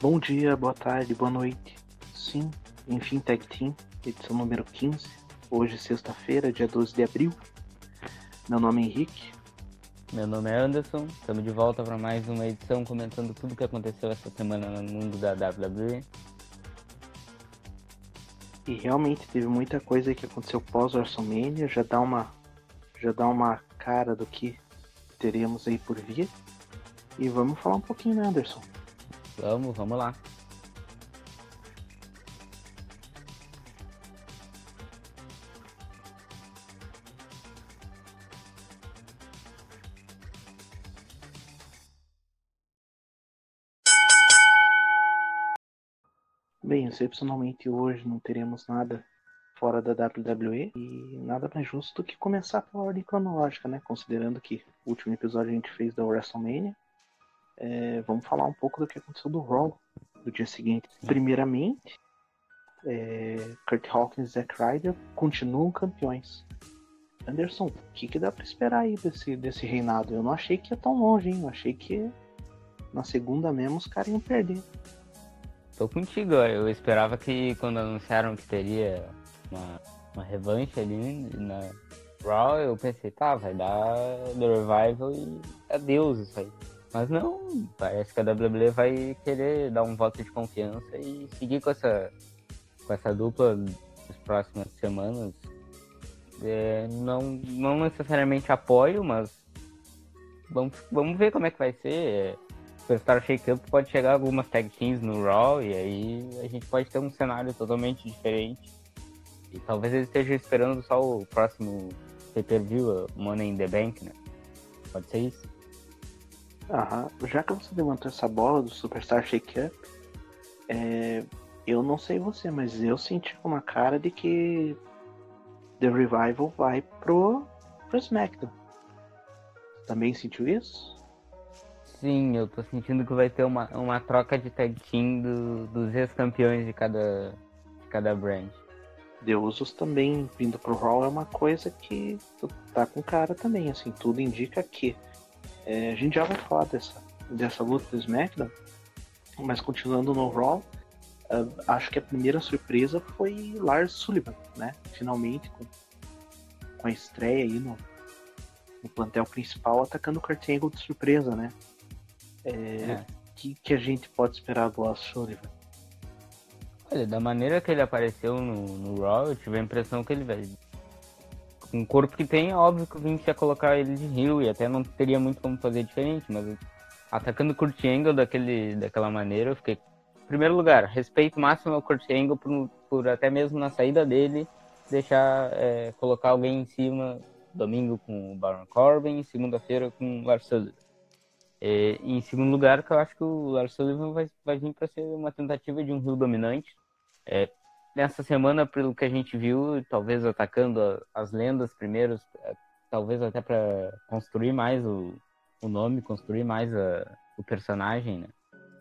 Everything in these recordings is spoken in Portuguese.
Bom dia, boa tarde, boa noite. Sim, enfim, Tag Team, edição número 15. Hoje, sexta-feira, dia 12 de abril. Meu nome é Henrique. Meu nome é Anderson. Estamos de volta para mais uma edição comentando tudo o que aconteceu essa semana no mundo da WWE. E realmente teve muita coisa que aconteceu pós WrestleMania, já dá uma já dá uma cara do que teremos aí por vir. E vamos falar um pouquinho, né, Anderson? Vamos, vamos lá. Bem, excepcionalmente hoje não teremos nada fora da WWE e nada mais justo do que começar pela ordem cronológica, né? Considerando que o último episódio a gente fez da WrestleMania. É, vamos falar um pouco do que aconteceu do Raw do dia seguinte. Primeiramente, é, Kurt Hawkins e Zack Ryder continuam campeões. Anderson, o que, que dá para esperar aí desse, desse reinado? Eu não achei que ia tão longe, hein? Eu achei que na segunda mesmo os caras iam perder. Tô contigo, eu esperava que quando anunciaram que teria uma, uma revanche ali na Raw, eu pensei, tá, vai dar The Revival e adeus isso aí. Mas não, parece que a WWE vai querer dar um voto de confiança e seguir com essa, com essa dupla nas próximas semanas. É, não, não necessariamente apoio, mas vamos, vamos ver como é que vai ser. É, Superstar Shake Up pode chegar algumas tag teams no Raw e aí a gente pode ter um cenário totalmente diferente. E talvez eles estejam esperando só o próximo pay-per-view, Money in the Bank, né? Pode ser isso. Aham. Já que você levantou essa bola do Superstar Shake Up, é, eu não sei você, mas eu senti uma cara de que The Revival vai pro, pro SmackDown. Também sentiu isso? Sim, eu tô sentindo que vai ter uma, uma troca de tag team do, dos ex-campeões de cada, de cada brand. Deusos também vindo pro Raw é uma coisa que tá com cara também, assim, tudo indica que. É, a gente já vai falar dessa, dessa luta do SmackDown, mas continuando no Raw, uh, acho que a primeira surpresa foi Lars Sullivan, né? Finalmente, com, com a estreia aí no, no plantel principal, atacando o Kurt Angle de surpresa, né? É, é. Que, que a gente pode esperar do Lars Sullivan? Olha, da maneira que ele apareceu no, no Raw, eu tive a impressão que ele vai. O corpo que tem, óbvio que o Vince ia colocar ele de Rio e até não teria muito como fazer diferente, mas atacando o Kurt Angle daquele, daquela maneira, eu fiquei. Em primeiro lugar, respeito máximo ao Kurt Angle por, por até mesmo na saída dele deixar é, colocar alguém em cima domingo com o Baron Corbin, segunda-feira com o Lars Sullivan. E em segundo lugar, que eu acho que o Lars Sullivan vai, vai vir para ser uma tentativa de um Rio dominante. É, nessa semana, pelo que a gente viu, talvez atacando as lendas primeiro, é, talvez até para construir mais o, o nome, construir mais a, o personagem, né?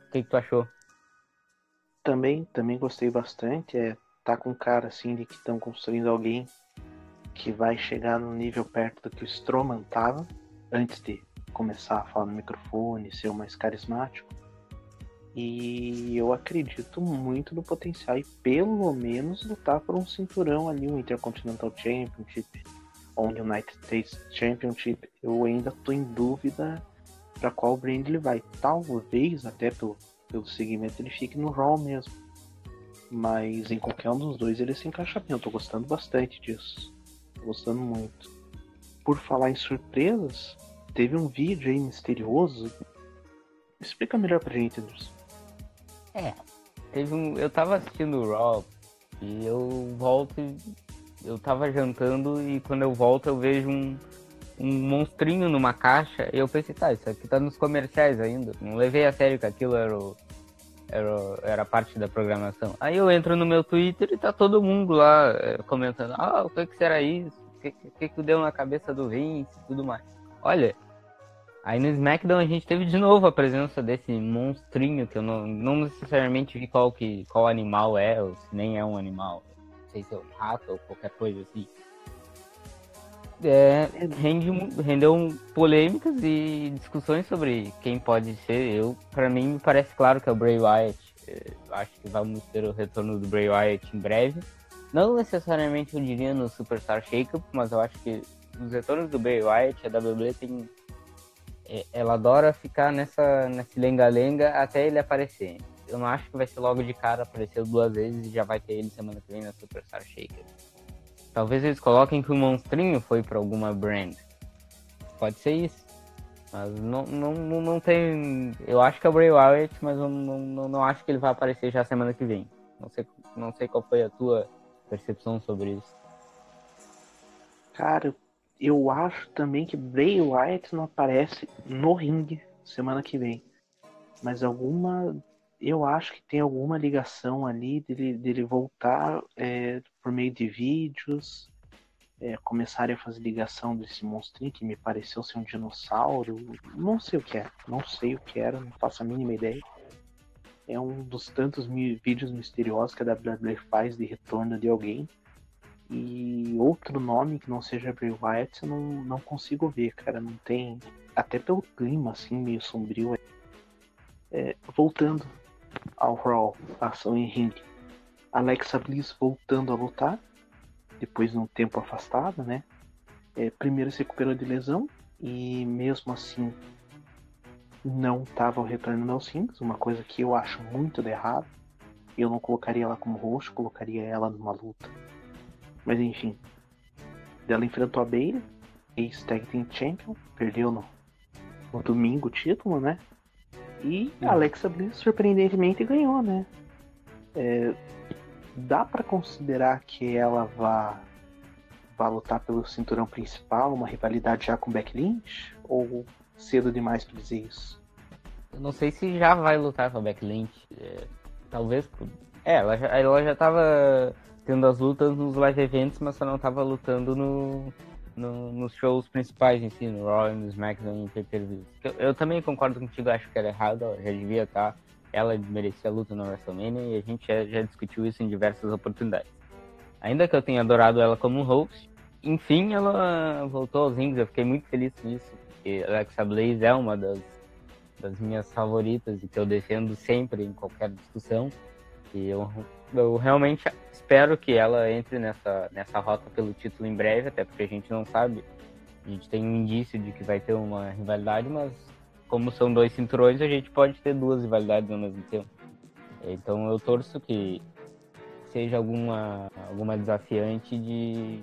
O que, que tu achou? Também, também gostei bastante. É, tá com cara assim de que estão construindo alguém que vai chegar no nível perto do que o Strowman tava antes de começar a falar no microfone, ser mais carismático. E eu acredito muito no potencial e pelo menos lutar por um cinturão ali, um Intercontinental Championship ou um United States Championship. Eu ainda tô em dúvida para qual brand ele vai. Talvez até pelo, pelo segmento ele fique no Raw mesmo. Mas em qualquer um dos dois ele se encaixa bem. Eu tô gostando bastante disso. Tô gostando muito. Por falar em surpresas, teve um vídeo aí misterioso. Explica melhor pra gente, Anderson. É, teve um. Eu tava assistindo o Raw e eu volto. Eu tava jantando e quando eu volto eu vejo um, um monstrinho numa caixa. E eu pensei, tá, isso aqui tá nos comerciais ainda. Não levei a sério que aquilo era, o, era, era parte da programação. Aí eu entro no meu Twitter e tá todo mundo lá é, comentando: ah, o que, que será isso? O que, que, que deu na cabeça do Vince e tudo mais. Olha, aí no SmackDown a gente teve de novo a presença desse monstrinho que eu não, não necessariamente vi qual, que, qual animal é, ou se nem é um animal. Não sei se é um rato ou qualquer coisa assim. É, rende, rendeu polêmicas e discussões sobre quem pode ser. Eu, para mim, me parece claro que é o Bray Wyatt. acho que vamos ter o retorno do Bray Wyatt em breve. Não necessariamente eu diria no Superstar Shakeup, mas eu acho que os retornos do Bray Wyatt, a WWE tem. É, ela adora ficar nessa, nesse lenga-lenga até ele aparecer. Eu não acho que vai ser logo de cara, apareceu duas vezes e já vai ter ele semana que vem na Superstar Shakeup. Talvez eles coloquem que o monstrinho foi para alguma brand. Pode ser isso. Mas não, não, não, não tem. Eu acho que é o Bray Wyatt, mas eu não, não, não acho que ele vai aparecer já semana que vem. Não sei, não sei qual foi a tua percepção sobre isso. Cara, eu acho também que Bray Wyatt não aparece no ringue semana que vem. Mas alguma. Eu acho que tem alguma ligação ali dele, dele voltar é, por meio de vídeos, é, começarem a fazer ligação desse monstrinho que me pareceu ser um dinossauro. Não sei o que é, não sei o que era, não faço a mínima ideia. É um dos tantos vídeos misteriosos que a WWE faz de retorno de alguém. E outro nome que não seja Bray Wyatt eu não, não consigo ver, cara. Não tem. Até pelo clima, assim, meio sombrio. É, voltando ao Raw, ação em ringue. Alexa Bliss voltando a lutar depois de um tempo afastada, né? É, primeiro se recuperou de lesão e mesmo assim não estava o retorno no Sings, uma coisa que eu acho muito de errado. Eu não colocaria ela como roxo, colocaria ela numa luta. Mas enfim. Ela enfrentou a Bailey, ex-Tag Team Champion, perdeu no, no domingo o título, né? E a Alexa Bliss surpreendentemente ganhou, né? É, dá para considerar que ela vá, vá lutar pelo cinturão principal, uma rivalidade já com Becky Lynch? Ou cedo demais para dizer isso? Eu não sei se já vai lutar com a Becky Lynch. É, talvez. É, ela já, ela já tava tendo as lutas nos live events, mas só não tava lutando no, no, nos shows principais em si, no Raw, no SmackDown e pay eu, eu, também concordo contigo, acho que era errado, já devia estar. Tá ela merecia a luta no WrestleMania e a gente já, já, discutiu isso em diversas oportunidades. Ainda que eu tenha adorado ela como host, enfim, ela voltou aos rings, eu fiquei muito feliz com isso, porque Alexa Blaze é uma das, das minhas favoritas e que eu defendo sempre em qualquer discussão. Eu, eu realmente espero que ela entre nessa, nessa rota pelo título em breve, até porque a gente não sabe. A gente tem um indício de que vai ter uma rivalidade, mas como são dois cinturões, a gente pode ter duas rivalidades ao mesmo tempo. Então eu torço que seja alguma, alguma desafiante de.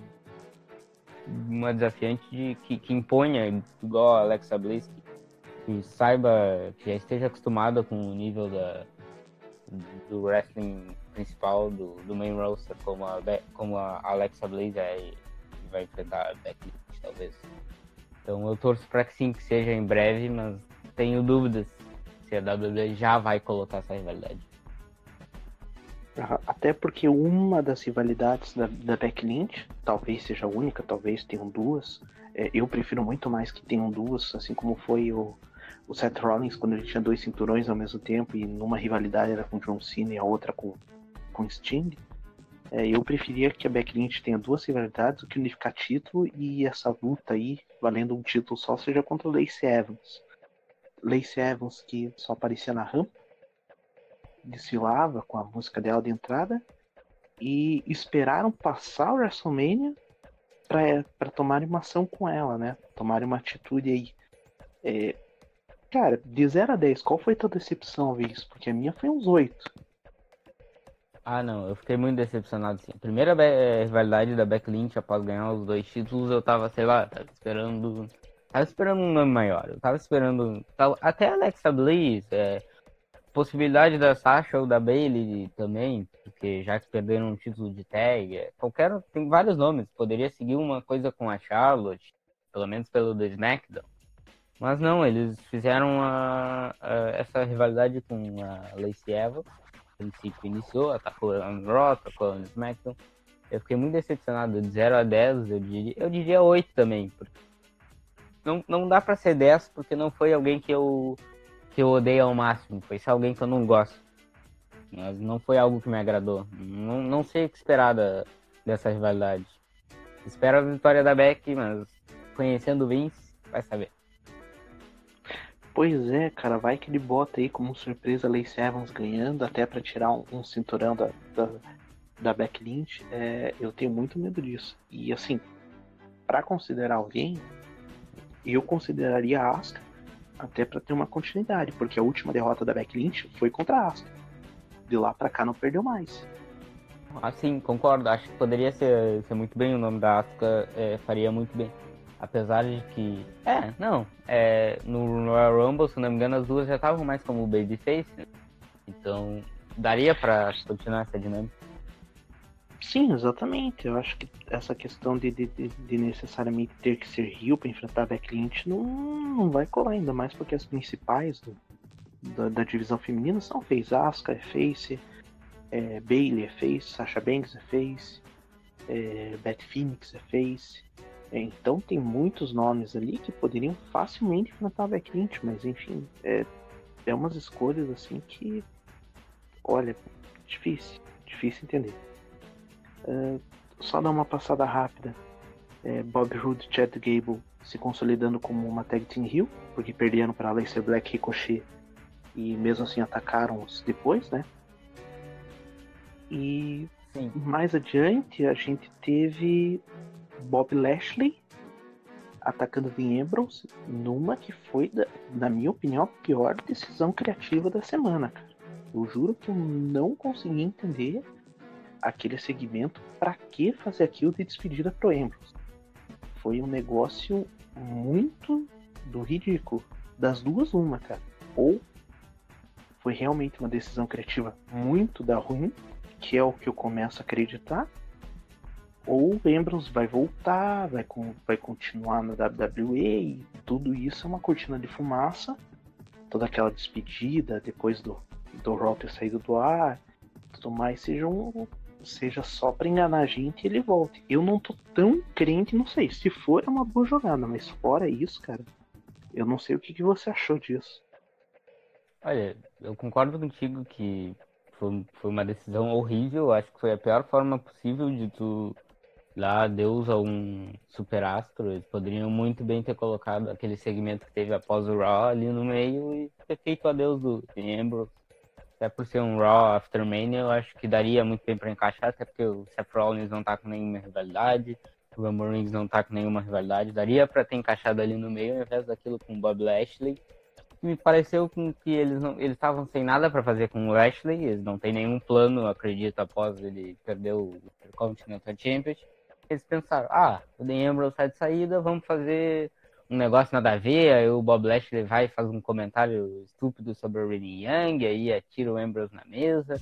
Uma desafiante de, que, que imponha, igual a Alexa Bliss, que, que saiba, que já esteja acostumada com o nível da, do wrestling principal, do, do main roster, como a, como a Alexa Bliss e vai enfrentar a Becky talvez. Então eu torço para que sim, que seja em breve, mas tenho dúvidas se a WWE já vai colocar essa rivalidade. Até porque uma das rivalidades da, da Becky Lynch, talvez seja a única, talvez tenham duas. É, eu prefiro muito mais que tenham duas, assim como foi o, o Seth Rollins quando ele tinha dois cinturões ao mesmo tempo e numa rivalidade era com John Cena e a outra com, com Sting. É, eu preferia que a Becky Lynch tenha duas rivalidades do que unificar título e essa luta aí, valendo um título só, seja contra o Lacey Evans. Lacey Evans, que só aparecia na rampa, desfilava com a música dela de entrada, e esperaram passar o WrestleMania para tomar uma ação com ela, né? Tomar uma atitude aí. É, cara, de 0 a 10, qual foi a tua decepção isso? Porque a minha foi uns 8. Ah, não, eu fiquei muito decepcionado. A primeira eh, rivalidade da Beck Lynch após ganhar os dois títulos, eu tava, sei lá, tava esperando tava esperando um nome maior. Eu tava esperando. Até Alexa Bliss, é, possibilidade da Sasha ou da Bailey também, porque já que perderam um título de tag. É, qualquer. Tem vários nomes. Poderia seguir uma coisa com a Charlotte, pelo menos pelo The SmackDown. Mas não, eles fizeram a, a, essa rivalidade com a Lacey Evans. A princípio iniciou, atacou no Raw, atacou no SmackDown. Eu fiquei muito decepcionado. De 0 a 10, eu diria, eu diria 8 também, não, não dá para ser 10 porque não foi alguém que eu que eu odeio ao máximo, foi só alguém que eu não gosto. Mas não foi algo que me agradou. Não, não sei o que esperar da, dessa rivalidade. Espero a vitória da Beck, mas conhecendo o Vince, vai saber. Pois é, cara, vai que ele bota aí como surpresa Lacey Evans ganhando, até para tirar um, um, cinturão da, da, da Beck Lynch. É, eu tenho muito medo disso. E assim, para considerar alguém, eu consideraria a Asuka até para ter uma continuidade, porque a última derrota da Beck Lynch foi contra a Asuka. De lá para cá não perdeu mais. Ah, sim, concordo. Acho que poderia ser, ser muito bem o nome da Asuka, é, faria muito bem. Apesar de que. É, não. É, no Royal Rumble, se não me engano, as duas já estavam mais como Babyface. Então, daria pra continuar essa dinâmica. Sim, exatamente. Eu acho que essa questão de, de, de necessariamente ter que ser Rio para enfrentar a Lynch não, não vai colar, ainda mais porque as principais do, da, da, divisão feminina são Face, Asuka é Face, é, Bailey é Face, Sasha Banks é Face, é, Beth Phoenix é Face. É, então tem muitos nomes ali que poderiam facilmente enfrentar a Becky Lynch, mas enfim, é, é umas escolhas assim que, olha, difícil, difícil entender. Uh, só dar uma passada rápida. É, Bob Roode e Chad Gable se consolidando como uma tag team heel, porque perderam para Aleister Black Ricochet e mesmo assim atacaram-os depois, né? E Sim. mais adiante a gente teve Bob Lashley atacando Vin Ambrose numa que foi, na minha opinião, a pior decisão criativa da semana. Eu juro que eu não consegui entender aquele segmento para que fazer aquilo de despedida pro Ambrose. Foi um negócio muito do ridículo. Das duas, uma, cara. Ou foi realmente uma decisão criativa muito da ruim, que é o que eu começo a acreditar, ou o Ambrose vai voltar, vai, com, vai continuar na WWE e tudo isso é uma cortina de fumaça. Toda aquela despedida depois do, do Raw ter saído do ar, tudo mais, seja, um, seja só para enganar a gente e ele volte. Eu não tô tão crente, não sei. Se for, é uma boa jogada, mas fora isso, cara, eu não sei o que, que você achou disso. Olha, eu concordo contigo que foi, foi uma decisão horrível. Acho que foi a pior forma possível de tu lá Deus a um superastro, eles poderiam muito bem ter colocado aquele segmento que teve após o Raw ali no meio e ter feito adeus do Ambrose. Até por ser um Raw After Mania, eu acho que daria muito bem para encaixar, até porque o Seth Rollins não tá com nenhuma rivalidade, o Roman Reigns não tá com nenhuma rivalidade, daria para ter encaixado ali no meio, ao invés daquilo com o Bob Lashley. Me pareceu que eles não, eles estavam sem nada para fazer com o Lashley, eles não têm nenhum plano, acredito, após ele perder o Intercontinental Championship eles pensaram, ah, o Dean Ambrose sai de saída, vamos fazer um negócio nada a ver, aí o Bob Lashley vai e faz um comentário estúpido sobre o Renee Young, aí atira o Ambrose na mesa.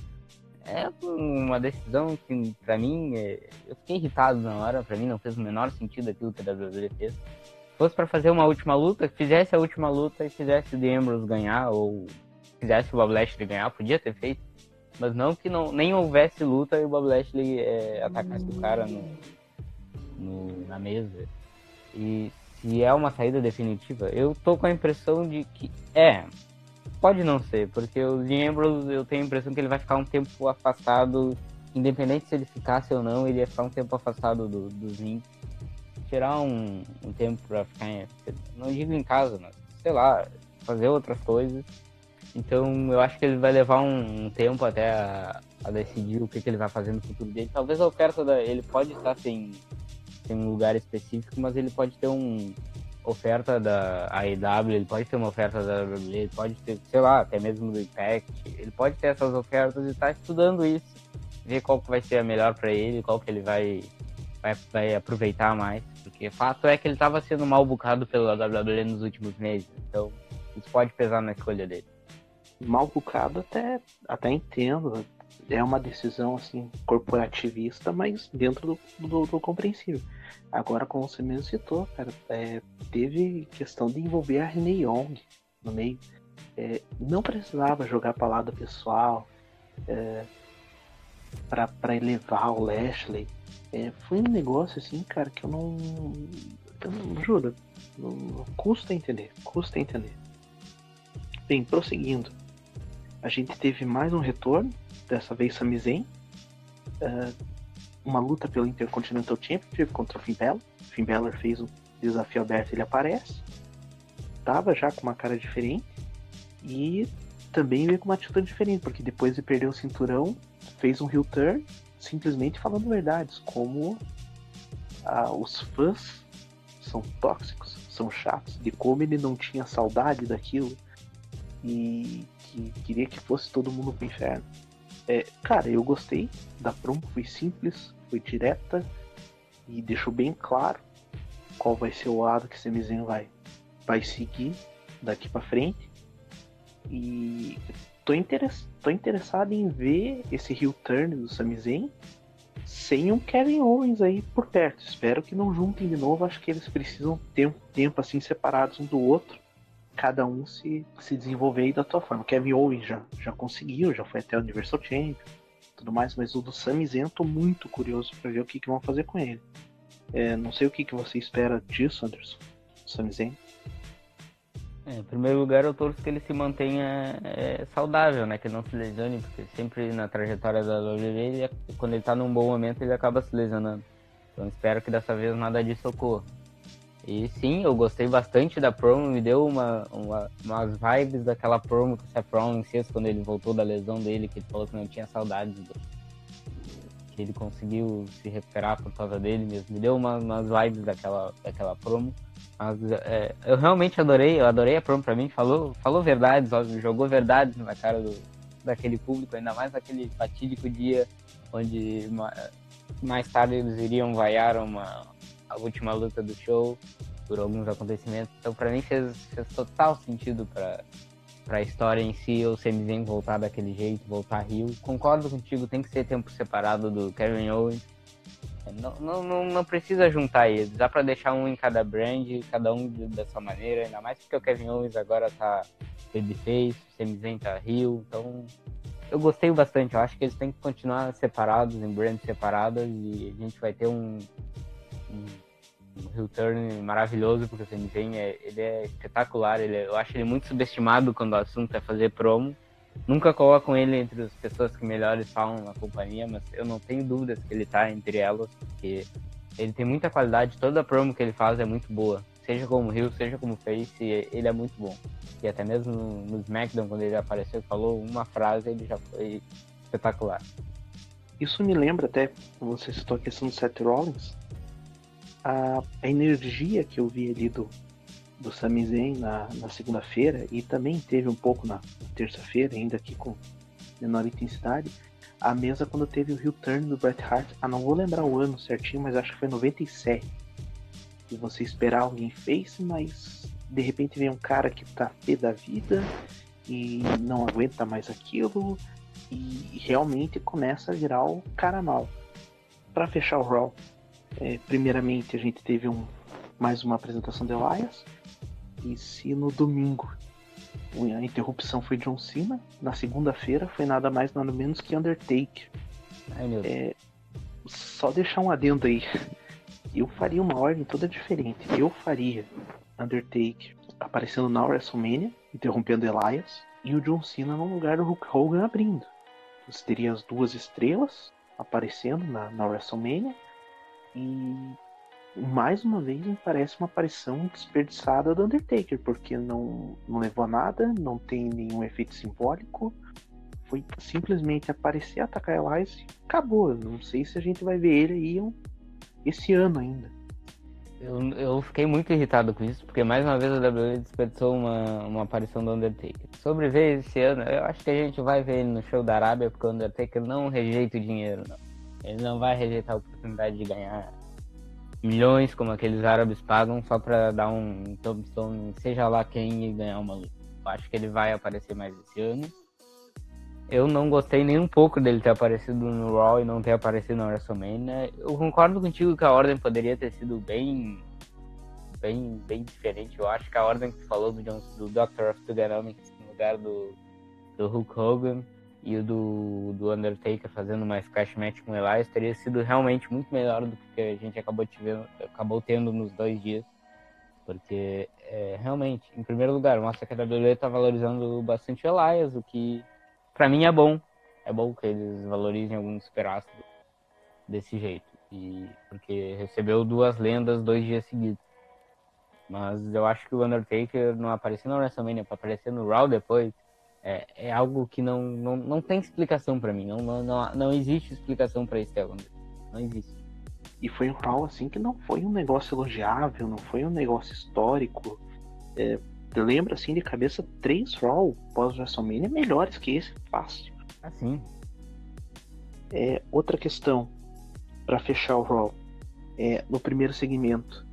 É uma decisão que, pra mim, é... eu fiquei irritado na hora, pra mim não fez o menor sentido aquilo que a WWE fez. Se fosse pra fazer uma última luta, fizesse a última luta e fizesse o The Ambrose ganhar, ou fizesse o Bob Lashley ganhar, podia ter feito. Mas não que não, nem houvesse luta e o Bob Lashley é, atacasse o cara no, no, na mesa. E se é uma saída definitiva, eu tô com a impressão de que é. Pode não ser, porque o Dean Ambrose, eu tenho a impressão que ele vai ficar um tempo afastado, independente se ele ficasse ou não, ele ia ficar um tempo afastado do, dos ringue. Tirar um, um tempo pra ficar, em, não digo em casa, mas sei lá, fazer outras coisas. Então eu acho que ele vai levar um, um tempo até a, a, decidir o que, que, ele vai fazer no futuro dele. Talvez a oferta da, ele pode estar sem, tem um lugar específico, mas ele pode ter um oferta da AEW, ele pode ter uma oferta da WWE, ele pode ter, sei lá, até mesmo do Impact, ele pode ter essas ofertas e tá estudando isso, ver qual que vai ser a melhor para ele, qual que ele vai, vai, vai aproveitar mais, porque fato é que ele estava sendo mal bucado pela WWE nos últimos meses, então isso pode pesar na escolha dele. Mal bucado até, até entendo, é uma decisão assim corporativista, mas dentro do, do, do compreensível. Agora, como você mesmo citou, cara, é, teve questão de envolver a Renee Young no meio. É, não precisava jogar para lado pessoal é, para elevar o Lashley. É, foi um negócio assim, cara, que eu não. Eu não juro, não, custa entender, custa entender. Bem, prosseguindo. A gente teve mais um retorno dessa vez Sami Zayn. Uh, uma luta pelo Intercontinental Championship contra o Finn Balor. Finn Balor fez um desafio aberto ele aparece. tava já com uma cara diferente e também veio com uma atitude diferente, porque depois de perder o cinturão, fez um heel turn simplesmente falando verdades, como ah, os fãs são tóxicos, são chatos, de como ele não tinha saudade daquilo e que queria que fosse todo mundo pro inferno. É, cara, eu gostei da promo, foi simples, foi direta e deixou bem claro qual vai ser o lado que Sami vai, vai seguir daqui para frente. E tô, interess, tô interessado em ver esse heel turn do Sami Zayn sem um Kevin Owens aí por perto. Espero que não juntem de novo. Acho que eles precisam ter um tempo assim separados um do outro. Cada um se, se desenvolver aí da sua forma. Kevin Owens já, já conseguiu, já foi até o Universal Champion tudo mais, mas o do Sami Zayn eu tô muito curioso para ver o que, que vão fazer com ele. É, não sei o que, que você espera disso, Anderson. Sami Zayn. É, em primeiro lugar, eu torço que ele se mantenha é, saudável, né? Que não se lesione, porque sempre na trajetória da WWE, ele, quando ele tá num bom momento, ele acaba se lesionando. Então espero que dessa vez nada disso ocorra. E sim, eu gostei bastante da promo, me deu uma, uma, umas vibes daquela promo que o Seth Rollins fez quando ele voltou da lesão dele, que ele falou que não tinha saudades do, que ele conseguiu se recuperar por causa dele mesmo. Me deu uma, umas vibes daquela, daquela promo. Mas é, eu realmente adorei, eu adorei a promo pra mim, falou, falou verdades, jogou verdades na cara do, daquele público, ainda mais naquele fatídico dia onde mais tarde eles iriam vaiar uma, a última luta do show por alguns acontecimentos. Então, para mim, fez, fez total sentido para a história em si, o Sami voltar daquele jeito, voltar Rio. Concordo contigo, tem que ser tempo separado do Kevin Owens. Não, não, não, não precisa juntar eles, dá para deixar um em cada brand, cada um da sua maneira, ainda mais porque o Kevin Owens agora tá babyface, o Sami tá Rio, então eu gostei bastante, eu acho que eles têm que continuar separados, em brands separadas, e a gente vai ter um, um heel turn maravilhoso, porque o Zayn é, ele é espetacular. Ele é, eu acho ele muito subestimado quando o assunto é fazer promo. Nunca colocam ele entre as pessoas que melhores falam na companhia, mas eu não tenho dúvidas que ele tá entre elas, porque ele tem muita qualidade, toda promo que ele faz é muito boa. Seja como heel, seja como face, ele é muito bom. E até mesmo no SmackDown, quando ele apareceu falou uma frase, ele já foi espetacular. Isso me lembra até, você citou a questão do Seth Rollins, a, a energia que eu vi ali do, do Sami na, na segunda-feira e também teve um pouco na terça-feira, ainda aqui com menor intensidade, a mesa quando teve o heel turn do Bret Hart, ah, não vou lembrar o ano certinho, mas acho que foi 97. E você esperar alguém face, mas de repente vem um cara que tá pé da vida e não aguenta mais aquilo e realmente começa a virar o cara mal. Para fechar o Raw, é, primeiramente, a gente teve um, mais uma apresentação de Elias. E se no domingo a interrupção foi John Cena, na segunda-feira foi nada mais nada menos que Undertaker. Ai, meu Deus. É, só deixar um adendo aí. Eu faria uma ordem toda diferente. Eu faria Undertaker aparecendo na WrestleMania, interrompendo Elias, e o John Cena no lugar do Hulk Hogan abrindo. Você teria as duas estrelas aparecendo na, na WrestleMania e mais uma vez me parece uma aparição desperdiçada do Undertaker, porque não, não levou a nada, não tem nenhum efeito simbólico. Foi simplesmente aparecer, atacar Elias e acabou. Não sei se a gente vai ver ele aí esse ano ainda. Eu, eu fiquei muito irritado com isso, porque mais uma vez a WWE desperdiçou uma, uma aparição do Undertaker. Sobre ver esse ano, eu acho que a gente vai ver ele no show da Arábia, porque o Undertaker não rejeita o dinheiro, não. Ele não vai rejeitar a oportunidade de ganhar milhões como aqueles árabes pagam só para dar um tombstone, seja lá quem e ganhar uma luta. Eu acho que ele vai aparecer mais esse ano. Eu não gostei nem um pouco dele ter aparecido no Raw e não ter aparecido na WrestleMania. Eu concordo contigo que a ordem poderia ter sido bem bem bem diferente. Eu acho que a ordem que tu falou do, John, do Doctor of Thuganomics no lugar do, do Hulk Hogan e o do, do Undertaker fazendo uma splash match com o Elias teria sido realmente muito melhor do que a gente acabou, tivendo, acabou tendo nos dois dias. Porque, é, realmente, em primeiro lugar, mostra que a WWE está valorizando bastante o Elias, o que para mim é bom. É bom que eles valorizem alguns superastros desse jeito. E, porque recebeu duas lendas dois dias seguidos. Mas eu acho que o Undertaker não aparecer no WrestleMania para aparecer no Raw depois é, é algo que não, não, não tem explicação para mim. Não, não, não, não existe explicação para esse Não existe. E foi um Raw assim que não foi um negócio elogiável, não foi um negócio histórico. É, lembra assim de cabeça três Raw pós WrestleMania melhores que esse, fácil. Assim. É, outra questão para fechar o Raw. É, no primeiro segmento,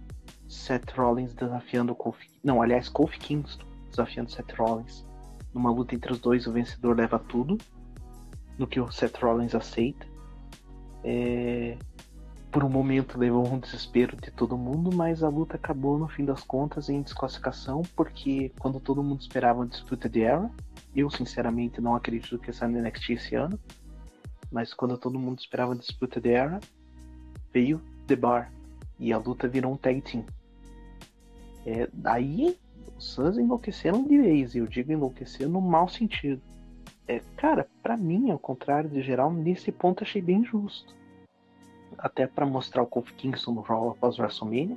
Seth Rollins desafiando o Kofi. Não, aliás, Kofi Kingston desafiando Seth Rollins. Numa luta entre os dois, o vencedor leva tudo. No que o Seth Rollins aceita. É... Por um momento levou um desespero de todo mundo, mas a luta acabou no fim das contas em desclassificação, porque quando todo mundo esperava uma disputa de Era, eu sinceramente não acredito que essa NXT esse ano, mas quando todo mundo esperava uma disputa de Era, veio The Bar e a luta virou um tag team. É, daí os Suns enlouqueceram de vez, e eu digo enlouquecer no mau sentido. É, cara, para mim, ao contrário de geral, nesse ponto achei bem justo. Até para mostrar o Kofi Kingston no Raw após WrestleMania,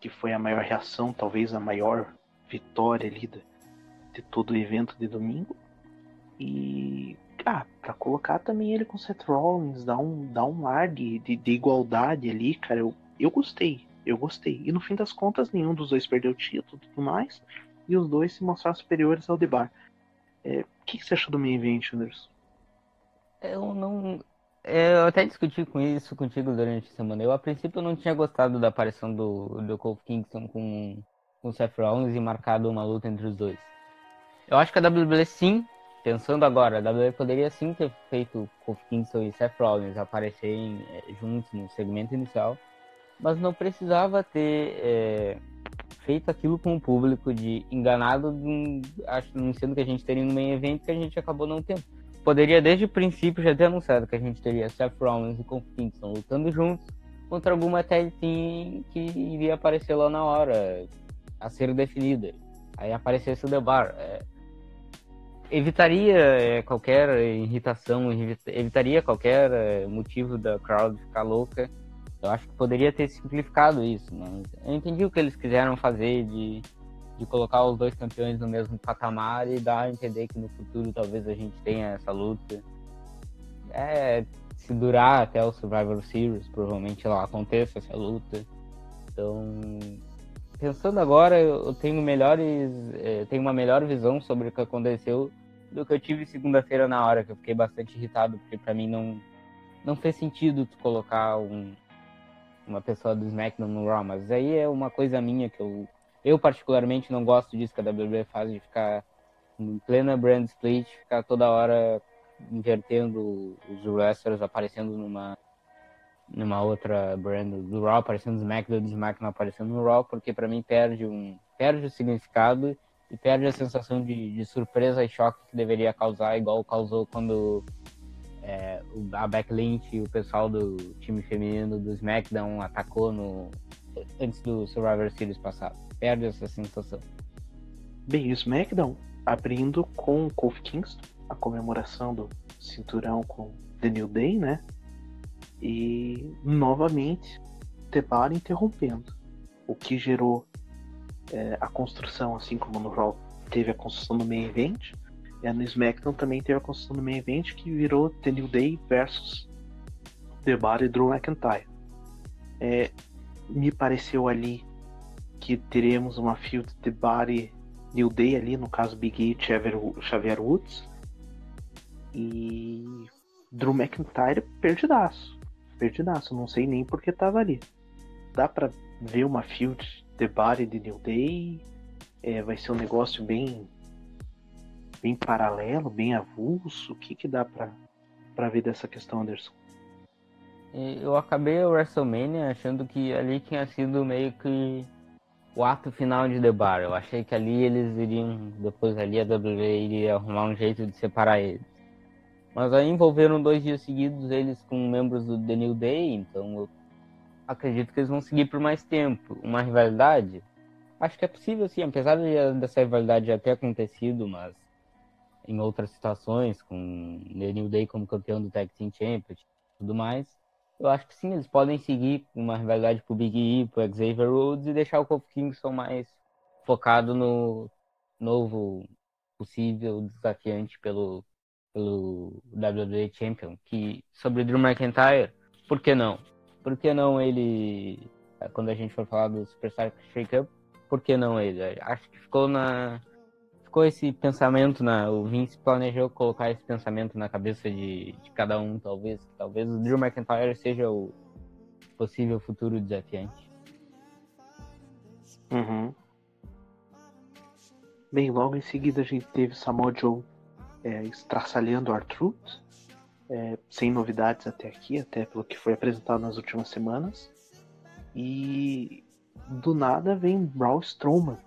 que foi a maior reação, talvez a maior vitória ali de, de todo o evento de domingo. E ah, para colocar também ele com Seth Rollins, dar um, dar um ar de, de, de igualdade ali, cara, eu, eu gostei eu gostei. E no fim das contas, nenhum dos dois perdeu o título e tudo mais. E os dois se mostraram superiores ao Debar. É, o que, que, você achou do main event, Anderson? Eu não. Eu até discuti com isso contigo durante a semana. Eu, a princípio, não tinha gostado da aparição do, do Kofi Kingston com, com o Seth Rollins e marcado uma luta entre os dois. Eu acho que a WWE, sim, pensando agora, a WWE poderia sim ter feito Kofi Kingston e Seth Rollins aparecerem é, juntos no segmento inicial mas não precisava ter é, feito aquilo com o público de enganado, anunciando que a gente teria um main event que a gente acabou não tendo. Poderia desde o princípio já ter anunciado que a gente teria Seth Rollins e Kingston lutando juntos contra alguma tag team que iria aparecer lá na hora, a ser definida. Aí aparecesse o The Bar. É, evitaria é, qualquer irritação, evitaria qualquer é, motivo da crowd ficar louca eu acho que poderia ter simplificado isso, mas eu entendi o que eles quiseram fazer de, de colocar os dois campeões no mesmo patamar e dar a entender que no futuro talvez a gente tenha essa luta. É, se durar até o Survivor Series, provavelmente lá aconteça essa luta. Então, pensando agora, eu tenho melhores, eu é, tenho uma melhor visão sobre o que aconteceu do que eu tive segunda-feira na hora, que eu fiquei bastante irritado, porque para mim não não fez sentido tu colocar um, uma pessoa do SmackDown no Raw, mas aí é uma coisa minha que eu, eu particularmente não gosto disso que a WWE faz de ficar em plena brand split, ficar toda hora invertendo os wrestlers aparecendo numa numa outra brand do Raw aparecendo no SmackDown, do SmackDown aparecendo no Raw, porque para mim perde um perde o significado e perde a sensação de, de surpresa e choque que deveria causar, igual causou quando é, a Backlink o pessoal do time feminino do SmackDown atacou no antes do Survivor Series passado. Perde essa sensação. Bem, o SmackDown abrindo com o Kofi Kingston, a comemoração do cinturão com The New Day, né? E novamente Tebar interrompendo, o que gerou é, a construção, assim como no Raw teve a construção do main event, é, no SmackDown também teve a construção do main event que virou The New Day versus The Bar e Drew McIntyre. É, me pareceu ali que teremos uma field The Bar e New Day ali, no caso Big E e Xavier Woods. E Drew McIntyre perdidaço. Perdidaço, não sei nem porque tava ali. Dá pra ver uma field The Bar e The New Day. É, vai ser um negócio bem bem paralelo, bem avulso? O que, que dá para ver dessa questão, Anderson? Eu acabei o WrestleMania achando que ali tinha sido meio que o ato final de The Bar. Eu achei que ali eles iriam, depois ali a WWE iria arrumar um jeito de separar eles. Mas aí envolveram dois dias seguidos eles com membros do The New Day, então eu acredito que eles vão seguir por mais tempo. Uma rivalidade? Acho que é possível sim, apesar de, dessa rivalidade já ter acontecido, mas em outras situações, com The New Day como campeão do Tag Team Championship e tudo mais. eu acho que sim, eles podem seguir uma rivalidade pro Big E, pro Xavier Rhodes e deixar o Kofi Kingston mais focado no novo possível desafiante pelo, pelo WWE Champion. Que sobre o Drew McIntyre, por que não? Por que não ele, quando a gente for falar do Superstar Shake-Up, por que não ele? Acho que ficou na ficou esse pensamento na. O Vince planejou colocar esse pensamento na cabeça de, de cada um, talvez. Talvez o Drew McIntyre seja o possível futuro desafiante. Uhum. Bem, logo em seguida a gente teve Samoa Joe é, estraçalhando Artruth, é, sem novidades até aqui, até pelo que foi apresentado nas últimas semanas. E do nada vem Braun Strowman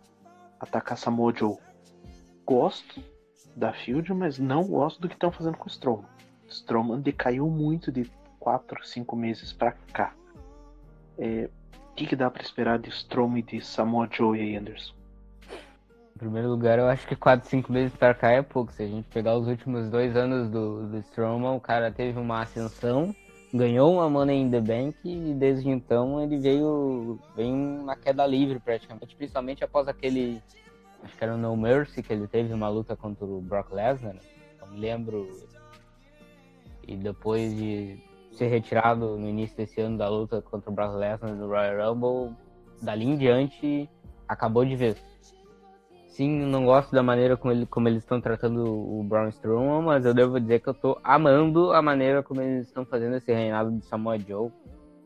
atacar Samoa Joe gosto da Field, mas não gosto do que estão fazendo com o Strowman. Strowman decaiu muito de 4, 5 meses para cá. É, o que, que dá para esperar de Strowman e de Samoa Joe e Anderson? Em primeiro lugar, eu acho que 4, 5 meses para cá é pouco. Se a gente pegar os últimos dois anos do, do o cara teve uma ascensão, ganhou uma Money in the Bank e desde então ele veio, veio uma queda livre praticamente, principalmente após aquele acho que era o No Mercy, que ele teve uma luta contra o Brock Lesnar, não me lembro. E depois de ser retirado no início desse ano da luta contra o Brock Lesnar no Royal Rumble, dali em diante acabou de vez. Sim, não gosto da maneira como, ele, como eles estão tratando o Braun Strowman, mas eu devo dizer que eu estou amando a maneira como eles estão fazendo esse reinado de Samoa Joe.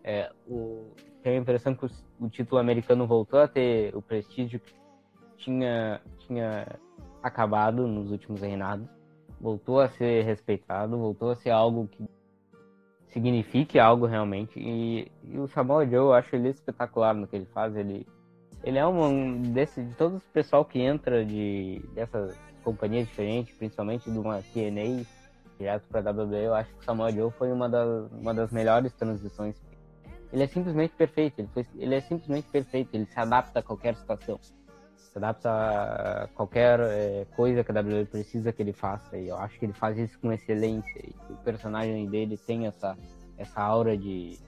É, o, tenho a impressão que o, o título americano voltou a ter o prestígio que tinha, tinha acabado nos últimos reinados, voltou a ser respeitado, voltou a ser algo que signifique algo realmente. E, e o Samoa Joe, eu acho ele espetacular no que ele faz. Ele, ele é um desse, de todo o pessoal que entra de dessas companhias diferentes, principalmente de uma TNA direto para WWE, eu acho que o Samoa Joe foi uma das, uma das melhores transições. Ele é simplesmente perfeito, ele, foi, ele é simplesmente perfeito, ele se adapta a qualquer situação se adapta a qualquer é, coisa que a WWE precisa que ele faça. E eu acho que ele faz isso com excelência. E o personagem dele tem essa, essa aura de,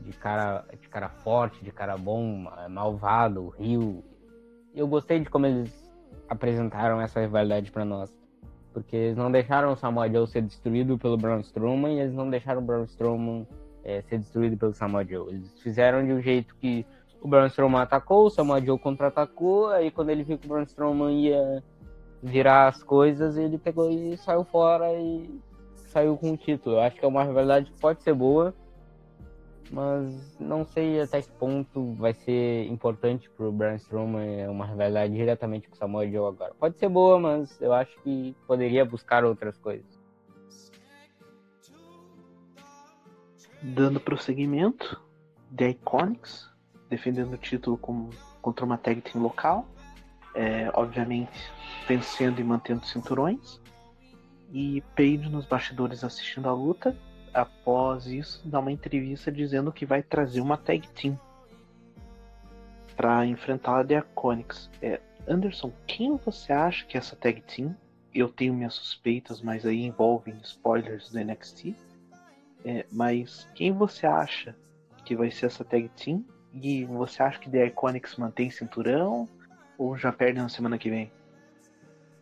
de, cara, de cara forte, de cara bom, malvado, rio. Eu gostei de como eles apresentaram essa rivalidade para nós. Porque eles não deixaram o Samoa Joe ser destruído pelo Braun Strowman e eles não deixaram o Braun Strowman é, ser destruído pelo Samoa Joe. Eles fizeram de um jeito que o Braun Strowman atacou, o Samoa Joe contra-atacou, aí quando ele viu que o Braun Strowman ia virar as coisas, ele pegou e saiu fora e saiu com o título. Eu acho que é uma rivalidade que pode ser boa, mas não sei até que ponto vai ser importante pro Braun Strowman é uma rivalidade diretamente com o Samoa Joe agora. Pode ser boa, mas eu acho que poderia buscar outras coisas. Dando prosseguimento, The Iconics defendendo o título com, contra uma tag team local, é, obviamente vencendo e mantendo cinturões. E Paige nos bastidores assistindo a luta, após isso, dá uma entrevista dizendo que vai trazer uma tag team para enfrentar a The Iconics. É, Anderson, quem você acha que é essa tag team? Eu tenho minhas suspeitas, mas aí envolvem spoilers do NXT. É, mas quem você acha que vai ser essa tag team? E você acha que The Iconics mantém cinturão? Ou já perde na semana que vem?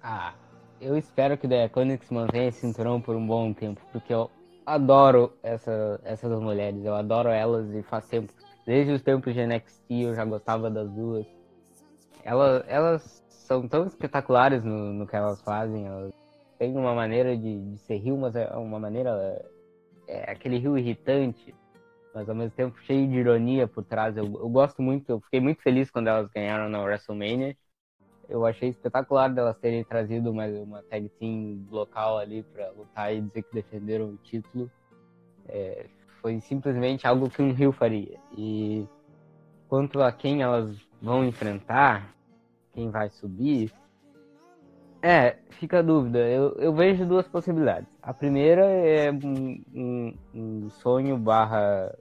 Ah, eu espero que The Iconics mantenha cinturão por um bom tempo, porque eu adoro essa, essas mulheres, eu adoro elas e faz tempo. Desde os tempos de NXT eu já gostava das duas. Elas, elas são tão espetaculares no, no que elas fazem, elas têm uma maneira de, de ser rio, mas é uma maneira. É aquele rio irritante, mas ao mesmo tempo cheio de ironia por trás. Eu, eu gosto muito, eu fiquei muito feliz quando elas ganharam na WrestleMania. Eu achei espetacular delas terem trazido uma, uma tag team local ali para lutar e dizer que defenderam o título. É, foi simplesmente algo que um Rio faria. E quanto a quem elas vão enfrentar, quem vai subir, é, fica a dúvida. Eu, eu vejo duas possibilidades. A primeira é um, um, um sonho barra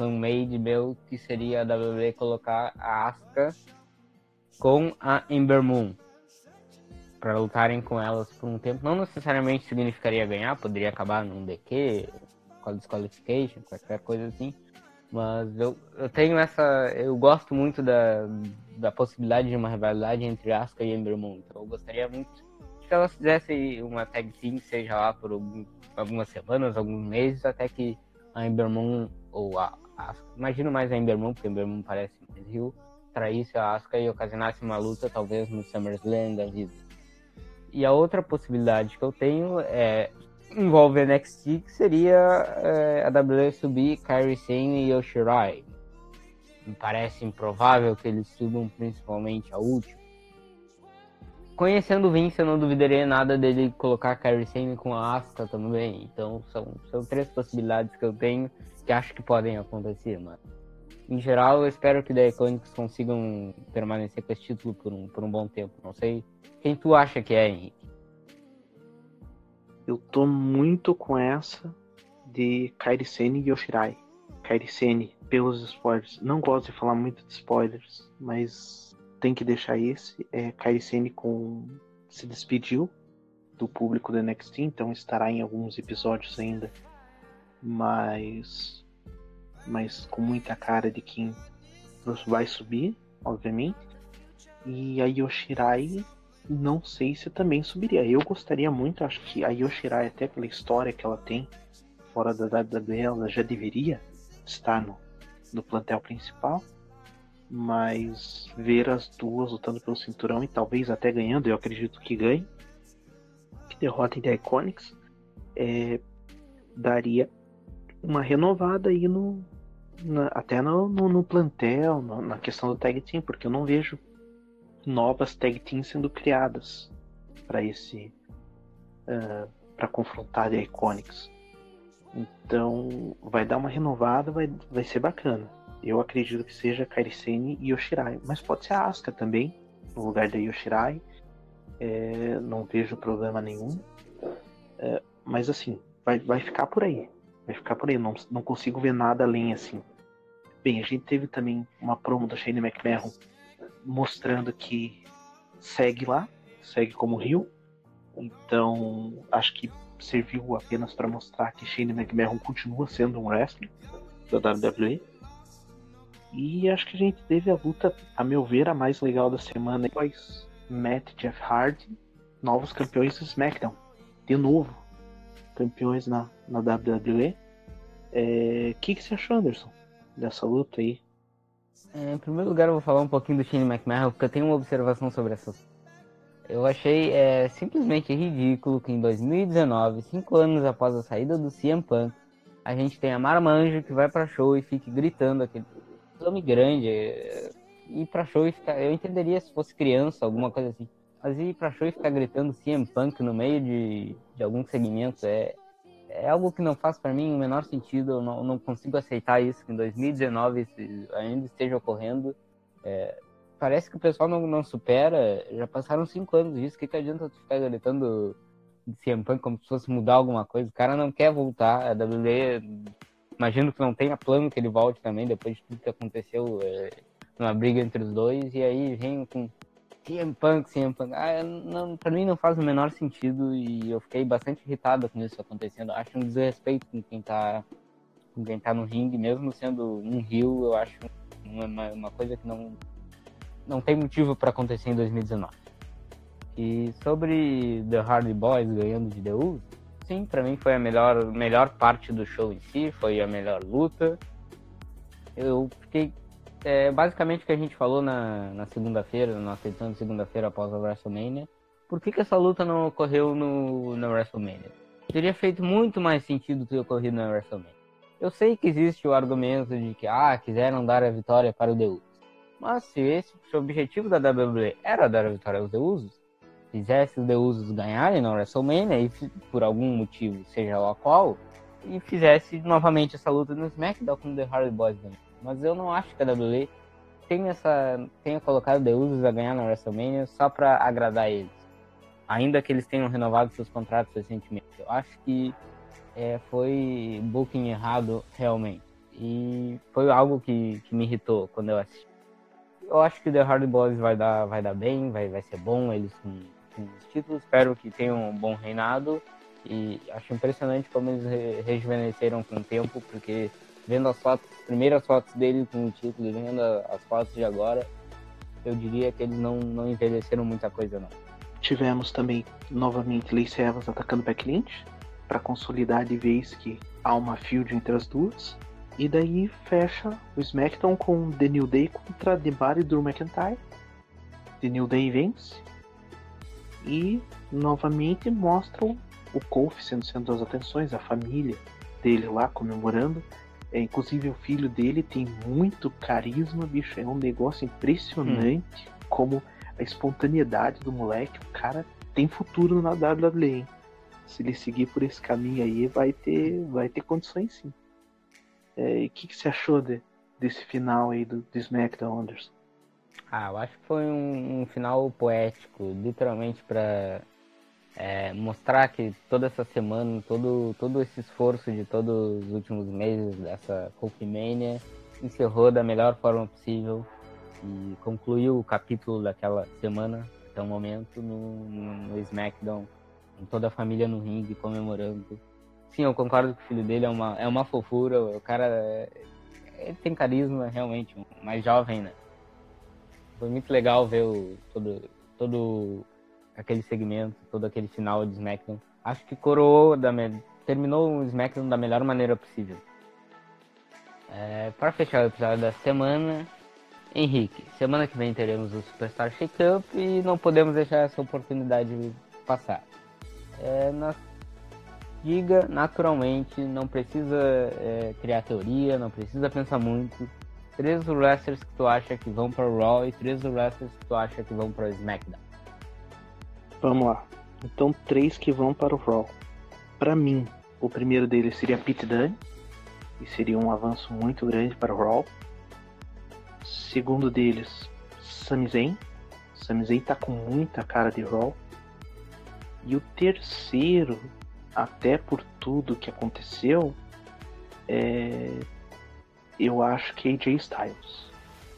fanmade meu, que seria a WWE colocar a Asuka com a Ember Moon para lutarem com elas por um tempo. Não necessariamente significaria ganhar, poderia acabar num DQ, disqualification, qualquer coisa assim. Mas eu, eu tenho essa. Eu gosto muito da, da possibilidade de uma rivalidade entre Asuka e Ember Moon. Então eu gostaria muito que elas fizessem uma tag team, seja lá por algum, algumas semanas, alguns meses, até que a Ember Moon ou a Asuka, imagino mais a Moon, porque Moon parece mais Rio, traísse a Asuka e ocasionasse uma luta, talvez no SummerSlam da vida. E a outra possibilidade que eu tenho é envolve NXT, que seria é, a WWE subir Kairi Sane e Yoshirai. Me parece improvável que eles subam principalmente a última. Conhecendo o Vince, eu não duvidaria nada dele colocar Kairi Sane com a Asuka também. Então são, são três possibilidades que eu tenho que acho que podem acontecer, mano. Em geral, eu espero que The Iconics consigam permanecer com esse título por um, por um bom tempo. Não sei quem tu acha que é, Henrique. Eu tô muito com essa de Kairi Sane e Yoshirai. Kairi Sane, pelos spoilers. Não gosto de falar muito de spoilers, mas tem que deixar esse. É, Sane com... se despediu do público do NXT, então estará em alguns episódios ainda. Mas mas com muita cara de quem vai subir, obviamente. E a Yoshirai não sei se também subiria. Eu gostaria muito, acho que a Yoshirai, até pela história que ela tem fora da WWE, ela já deveria estar no, no plantel principal. Mas ver as duas lutando pelo cinturão e talvez até ganhando, eu acredito que ganhe, que derrotem The Iconics, é, daria uma renovada aí no, na, até no, no, no plantel, no, na questão do tag team, porque eu não vejo novas tag teams sendo criadas para esse uh, para confrontar The Iconics. Então vai dar uma renovada, vai, vai ser bacana. Eu acredito que seja Kairi Sane e Yoshirai, mas pode ser a Asuka também no lugar da Yoshirai. É, não vejo problema nenhum. É, mas assim, vai, vai ficar por aí. Vai ficar por aí. Não, não consigo ver nada além assim. Bem, a gente teve também uma promo da Shane McMahon mostrando que segue lá, segue como Rio. Então, acho que serviu apenas para mostrar que Shane McMahon continua sendo um wrestler da WWE. E acho que a gente teve a luta, a meu ver, a mais legal da semana. Depois, Matt Jeff Hardy, novos campeões do SmackDown. De novo, campeões na, na WWE. O é, que, que você achou, Anderson, dessa luta aí? É, em primeiro lugar, eu vou falar um pouquinho do Shane McMahon, porque eu tenho uma observação sobre essa. Eu achei é, simplesmente ridículo que em 2019, cinco anos após a saída do CM Punk, a gente tenha Marmanjo que vai pra show e fique gritando aquele nome grande. É, ir pra show e ficar. Eu entenderia se fosse criança, alguma coisa assim. Mas ir pra show e ficar gritando CM Punk no meio de, de algum segmento é, é algo que não faz para mim o menor sentido. Eu não, não, consigo aceitar isso que em 2019 ainda esteja ocorrendo. É, parece que o pessoal não, não supera. Já passaram cinco anos disso. O que, que adianta tu ficar gritando CM Punk como se fosse mudar alguma coisa? O cara não quer voltar. A WWE, imagino que não tenha plano que ele volte também depois de tudo que aconteceu. É, uma briga entre os dois. E aí vem com CM Punk, CM Punk. Ah, não, pra mim não faz o menor sentido e eu fiquei bastante irritado com isso acontecendo. Acho um desrespeito com quem tá, com quem tá no ringue, mesmo sendo um rio, eu acho uma, uma coisa que não, não tem motivo para acontecer em 2019. E sobre The Hardy Boys ganhando de The Uso, para mim foi a melhor, melhor parte do show em si, foi a melhor luta. Eu fiquei é basicamente o que a gente falou na, na segunda-feira, na nossa edição de segunda-feira após a WrestleMania. Por que, que essa luta não ocorreu no, na WrestleMania? Teria feito muito mais sentido ter ocorrido na WrestleMania. Eu sei que existe o argumento de que, ah, quiseram dar a vitória para o Deus. Mas se esse se o objetivo da WWE era dar a vitória aos Deusos, fizesse os Deusos ganharem na WrestleMania, e por algum motivo, seja lá qual, e fizesse novamente essa luta no SmackDown com The Hardy Boys ganhando. Mas eu não acho que a WWE tenha, essa, tenha colocado The Usos a ganhar na WrestleMania só para agradar eles. Ainda que eles tenham renovado seus contratos recentemente. Eu acho que é, foi booking errado realmente. E foi algo que, que me irritou quando eu assisti. Eu acho que The Hardy Boys vai dar, vai dar bem, vai, vai ser bom eles com, os títulos. Espero que tenham um bom reinado. E acho impressionante como eles re rejuvenesceram com o tempo, porque vendo as fotos, primeiras fotos dele com o título e vendo as fotos de agora, eu diria que eles não, não envelheceram muita coisa não. Tivemos também novamente Lacey Evans atacando Becky Lynch para consolidar de vez que há uma field entre as duas. E daí fecha o SmackDown com The New Day contra The Bar e Drew McIntyre. The New Day vence. E novamente mostram o Kofi sendo centro das atenções, a família dele lá comemorando. É, inclusive o filho dele tem muito carisma, bicho. É um negócio impressionante hum. como a espontaneidade do moleque. O cara tem futuro na WWE. Se ele seguir por esse caminho aí, vai ter, vai ter condições sim. É, e o que, que você achou de, desse final aí do, do SmackDown, Anderson? Ah, eu acho que foi um, um final poético, literalmente para é, mostrar que toda essa semana, todo, todo esse esforço de todos os últimos meses dessa Coke Mania encerrou da melhor forma possível e concluiu o capítulo daquela semana até o momento no, no, no SmackDown, com toda a família no ringue comemorando. Sim, eu concordo que o filho dele é uma, é uma fofura, o cara é, tem carisma realmente, mais jovem, né? Foi muito legal ver o, todo, todo aquele segmento, todo aquele final de SmackDown. Acho que coroou, da me... terminou o SmackDown da melhor maneira possível. É, para fechar o episódio da semana, Henrique, semana que vem teremos o Superstar Shake-Up e não podemos deixar essa oportunidade passar. É, na... Diga naturalmente, não precisa é, criar teoria, não precisa pensar muito. Três wrestlers que tu acha que vão para o Raw e três wrestlers que tu acha que vão para o SmackDown. Vamos lá. Então, três que vão para o Raw. Para mim, o primeiro deles seria Pete Dunne, e seria um avanço muito grande para o Raw. Segundo deles, Sami Zayn. Sami Zayn tá com muita cara de Raw. E o terceiro, até por tudo que aconteceu, é... eu acho que AJ Styles.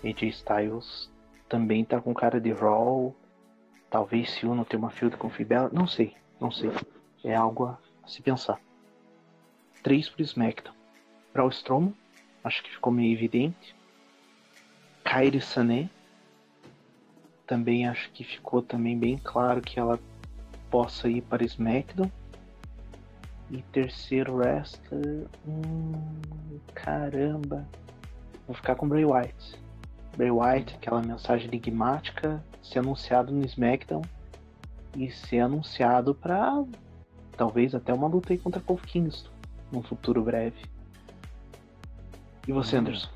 AJ Styles também tá com cara de Raw Talvez se Uno tenha uma field com Fibela, não sei, não sei. É algo a se pensar. 3 pro SmackDown. Para o acho que ficou meio evidente. Kairi Sané, também acho que ficou também bem claro que ela possa ir para SmackDown. E terceiro wrestler, hum, caramba, vou ficar com Bray Wyatt. Bray Wyatt, aquela mensagem enigmática, ser anunciado no SmackDown e ser anunciado para talvez até uma luta aí contra Kofi Kingston num futuro breve. E você, hum. Anderson?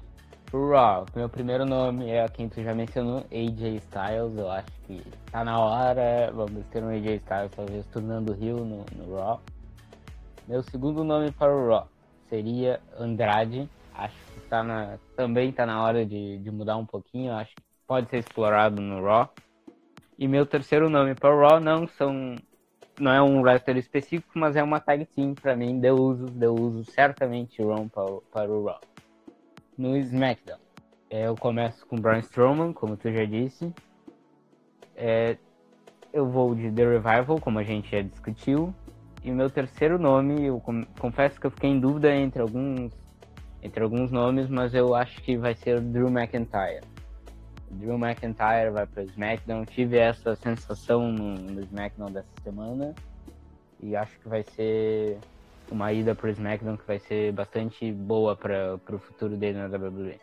Raw, meu primeiro nome é quem tu já mencionou, AJ Styles. Eu acho que tá na hora. Vamos ter um AJ Styles talvez tornando Rio no, no Raw. Meu segundo nome para o Raw seria Andrade. Acho que tá na, também tá na hora de, de mudar um pouquinho. Acho que pode ser explorado no Raw. E meu terceiro nome para o Raw não são não é um wrestler específico, mas é uma tag team para mim. Deu uso, deu uso certamente Raw para, para o Raw. No SmackDown, é, eu começo com Braun Strowman, como tu já disse. É, eu vou de The Revival, como a gente já discutiu. E meu terceiro nome, eu confesso que eu fiquei em dúvida entre alguns entre alguns nomes, mas eu acho que vai ser Drew McIntyre. Drew McIntyre vai para o SmackDown. Tive essa sensação no, no, SmackDown dessa semana e acho que vai ser uma ida para o SmackDown que vai ser bastante boa para o futuro dele na WWE.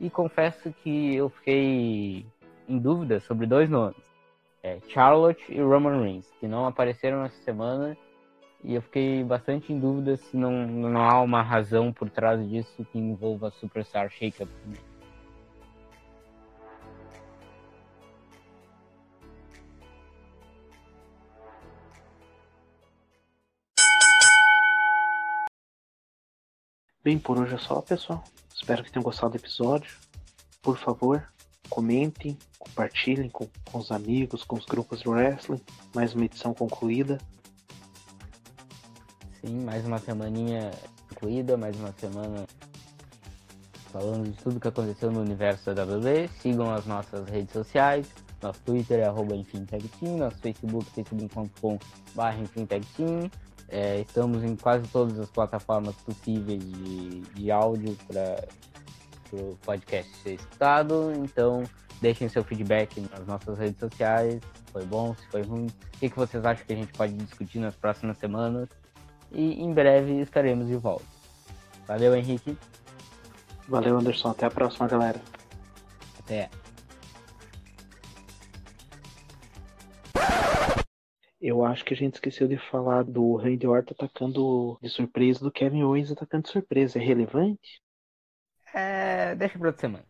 E confesso que eu fiquei em dúvida sobre dois nomes, é Charlotte e Roman Reigns, que não apareceram essa semana e eu fiquei bastante em dúvida se não, não há uma razão por trás disso que envolva a Superstar Shake-Up. Bem, por hoje é só, pessoal. Espero que tenham gostado do episódio. Por favor, comentem, compartilhem com, com os amigos, com os grupos de wrestling. Mais uma edição concluída. Sim, mais uma semaninha concluída, mais uma semana falando de tudo que aconteceu no universo da WWE. Sigam as nossas redes sociais. Nosso Twitter é arroba EnfimTagTeam, nosso Facebook, facebook.com.br EnfimTagTeam. É, estamos em quase todas as plataformas possíveis de, de áudio para o podcast ser escutado. Então, deixem seu feedback nas nossas redes sociais. Se foi bom, se foi ruim. O que, que vocês acham que a gente pode discutir nas próximas semanas? E em breve estaremos de volta. Valeu, Henrique. Valeu, Anderson. Até a próxima, galera. Até. Eu acho que a gente esqueceu de falar do Randy Orton atacando de surpresa, do Kevin Owens atacando de surpresa. É relevante? É, deixa pra outra semana.